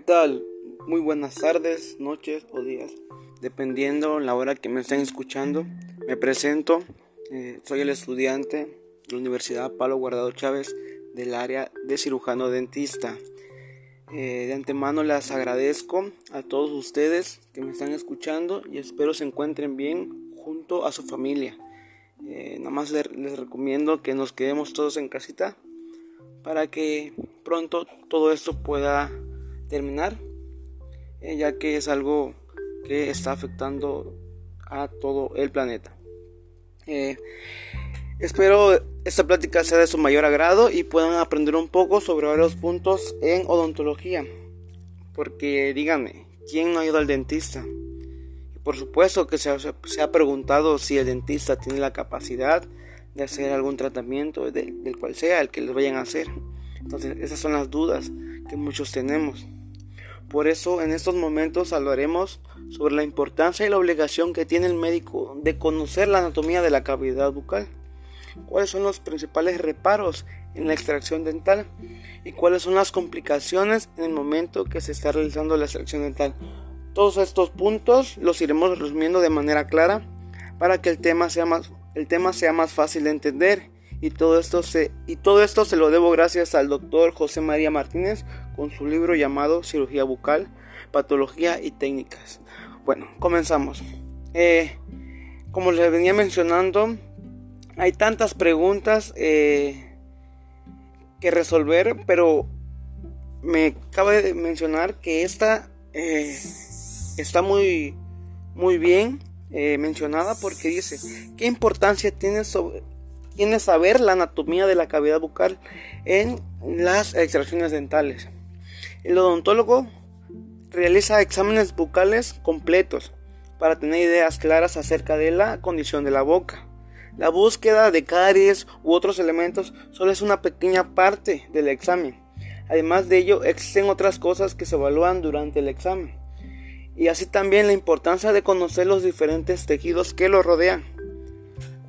¿Qué tal? Muy buenas tardes, noches o días, dependiendo la hora que me estén escuchando. Me presento, eh, soy el estudiante de la Universidad Palo Guardado Chávez del área de cirujano dentista. Eh, de antemano les agradezco a todos ustedes que me están escuchando y espero se encuentren bien junto a su familia. Eh, nada más les, les recomiendo que nos quedemos todos en casita para que pronto todo esto pueda terminar, eh, ya que es algo que está afectando a todo el planeta. Eh, espero esta plática sea de su mayor agrado y puedan aprender un poco sobre varios puntos en odontología. Porque díganme, ¿quién no ha ido al dentista? Y por supuesto que se ha, se ha, preguntado si el dentista tiene la capacidad de hacer algún tratamiento del, del cual sea el que les vayan a hacer. Entonces esas son las dudas que muchos tenemos. Por eso en estos momentos hablaremos sobre la importancia y la obligación que tiene el médico de conocer la anatomía de la cavidad bucal, cuáles son los principales reparos en la extracción dental y cuáles son las complicaciones en el momento que se está realizando la extracción dental. Todos estos puntos los iremos resumiendo de manera clara para que el tema sea más, el tema sea más fácil de entender. Y todo esto se y todo esto se lo debo gracias al doctor José María Martínez con su libro llamado Cirugía bucal, patología y técnicas. Bueno, comenzamos. Eh, como les venía mencionando, hay tantas preguntas eh, que resolver, pero me cabe de mencionar que esta eh, está muy muy bien mencionada porque dice qué importancia tiene tiene saber la anatomía de la cavidad bucal en las extracciones dentales. El odontólogo realiza exámenes bucales completos para tener ideas claras acerca de la condición de la boca. La búsqueda de caries u otros elementos solo es una pequeña parte del examen. Además de ello, existen otras cosas que se evalúan durante el examen. Y así también la importancia de conocer los diferentes tejidos que lo rodean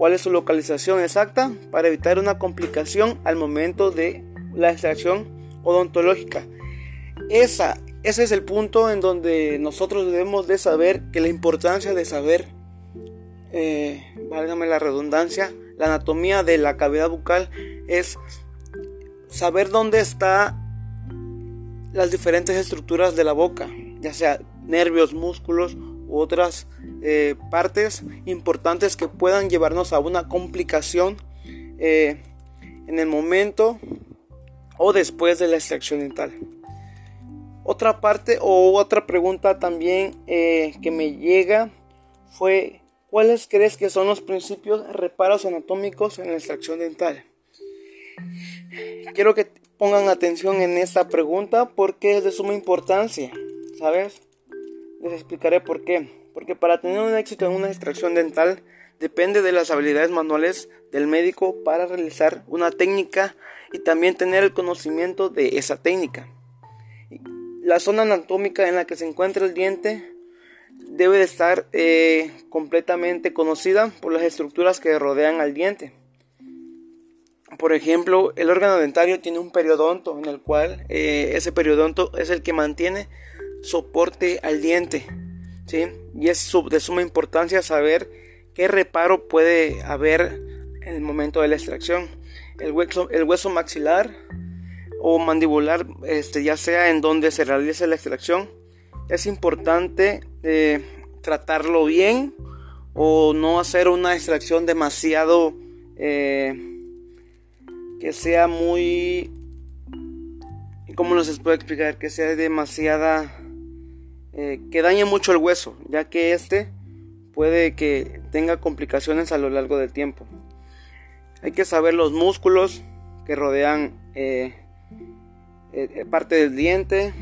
cuál es su localización exacta para evitar una complicación al momento de la extracción odontológica. Esa, ese es el punto en donde nosotros debemos de saber que la importancia de saber, eh, válgame la redundancia, la anatomía de la cavidad bucal es saber dónde están las diferentes estructuras de la boca, ya sea nervios, músculos otras eh, partes importantes que puedan llevarnos a una complicación eh, en el momento o después de la extracción dental. Otra parte o otra pregunta también eh, que me llega fue ¿cuáles crees que son los principios reparos anatómicos en la extracción dental? Quiero que pongan atención en esta pregunta porque es de suma importancia, ¿sabes? Les explicaré por qué. Porque para tener un éxito en una extracción dental depende de las habilidades manuales del médico para realizar una técnica y también tener el conocimiento de esa técnica. La zona anatómica en la que se encuentra el diente debe de estar eh, completamente conocida por las estructuras que rodean al diente. Por ejemplo, el órgano dentario tiene un periodonto en el cual eh, ese periodonto es el que mantiene soporte al diente. ¿sí? Y es de suma importancia saber qué reparo puede haber en el momento de la extracción. El hueso, el hueso maxilar o mandibular, este, ya sea en donde se realice la extracción, es importante eh, tratarlo bien o no hacer una extracción demasiado eh, que sea muy ¿cómo nos puede explicar? que sea demasiada eh, que dañe mucho el hueso, ya que este puede que tenga complicaciones a lo largo del tiempo. Hay que saber los músculos que rodean eh, parte del diente.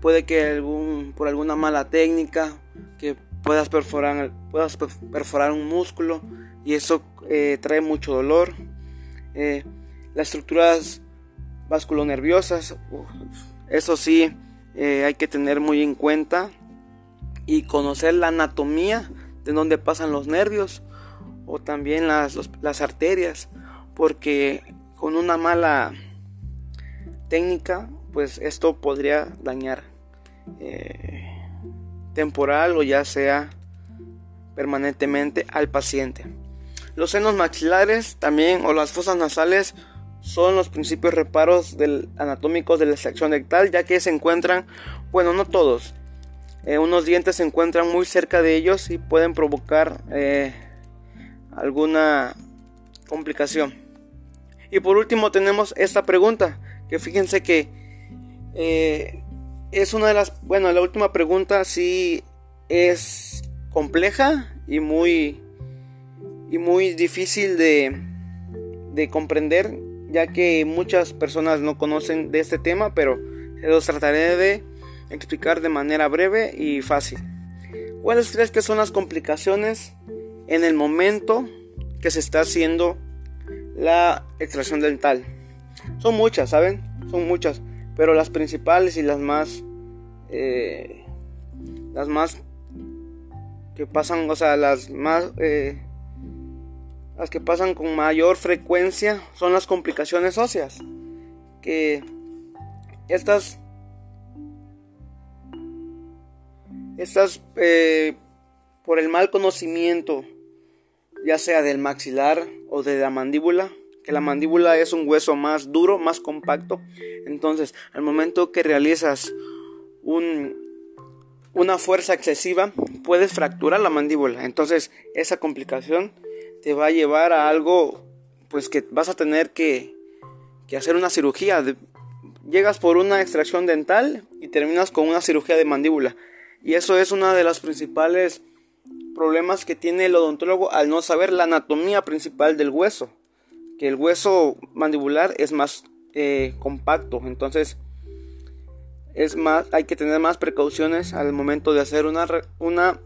puede que algún, por alguna mala técnica que puedas perforar, puedas perforar un músculo y eso trae mucho dolor. las estructuras vasculonerviosas, eso sí, eh, hay que tener muy en cuenta y conocer la anatomía de donde pasan los nervios o también las, las arterias porque con una mala técnica pues esto podría dañar eh, temporal o ya sea permanentemente al paciente. Los senos maxilares también o las fosas nasales son los principios reparos anatómicos de la extracción dental ya que se encuentran, bueno no todos, eh, unos dientes se encuentran muy cerca de ellos y pueden provocar eh, alguna complicación. Y por último tenemos esta pregunta, que fíjense que eh, es una de las, bueno, la última pregunta sí es compleja y muy, y muy difícil de, de comprender, ya que muchas personas no conocen de este tema, pero los trataré de explicar de manera breve y fácil. ¿Cuáles crees que son las complicaciones en el momento que se está haciendo la extracción dental? Son muchas, ¿saben? Son muchas, pero las principales y las más, eh, las más que pasan, o sea, las más, eh, las que pasan con mayor frecuencia son las complicaciones óseas, que estas Estas, eh, por el mal conocimiento, ya sea del maxilar o de la mandíbula, que la mandíbula es un hueso más duro, más compacto. Entonces, al momento que realizas un, una fuerza excesiva, puedes fracturar la mandíbula. Entonces, esa complicación te va a llevar a algo, pues que vas a tener que, que hacer una cirugía. Llegas por una extracción dental y terminas con una cirugía de mandíbula. Y eso es uno de los principales problemas que tiene el odontólogo al no saber la anatomía principal del hueso. Que el hueso mandibular es más eh, compacto. Entonces es más, hay que tener más precauciones al momento de hacer una, una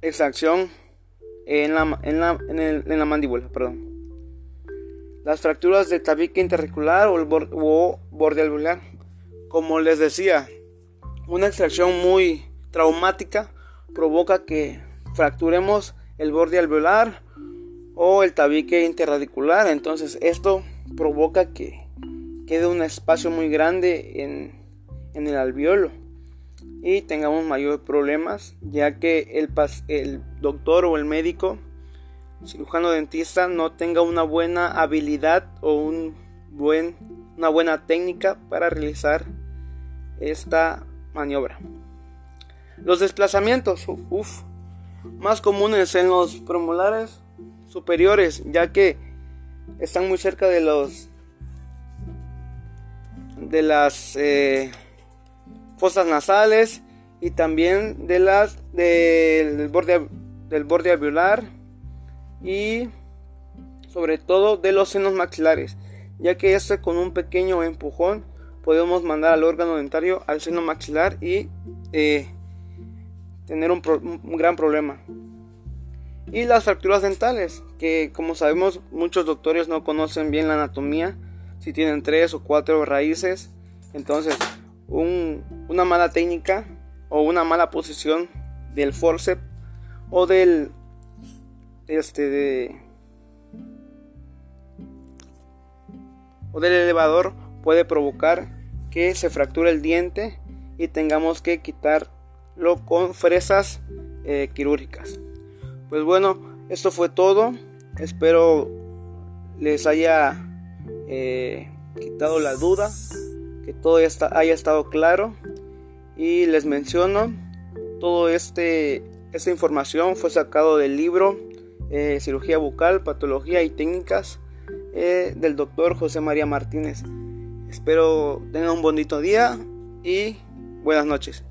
extracción en la, en, la, en, la mandíbula. Perdón. Las fracturas de tabique interricular o, el o borde alveolar. Como les decía, una extracción muy traumática provoca que fracturemos el borde alveolar o el tabique interradicular. Entonces esto provoca que quede un espacio muy grande en, en el alveolo y tengamos mayores problemas ya que el, el doctor o el médico cirujano dentista no tenga una buena habilidad o un buen, una buena técnica para realizar esta maniobra. Los desplazamientos, más comunes en los premolares superiores, ya que están muy cerca de los de las eh, fosas nasales y también de las del borde del borde alveolar y sobre todo de los senos maxilares, ya que este con un pequeño empujón podemos mandar al órgano dentario al seno maxilar y eh, tener un, gran problema. Y las fracturas dentales, que como sabemos muchos doctores no conocen bien la anatomía, si tienen tres o cuatro raíces, entonces una mala técnica o una mala posición del forceps o del este o del elevador puede provocar que se fracture el diente y tengamos que quitar lo con fresas eh, quirúrgicas. Pues bueno, esto fue todo. Espero les haya eh, quitado la duda, que todo haya estado claro. Y les menciono, todo este esta información fue sacado del libro eh, Cirugía Bucal, Patología y Técnicas del doctor José María Martínez. Espero tengan un bonito día y buenas noches.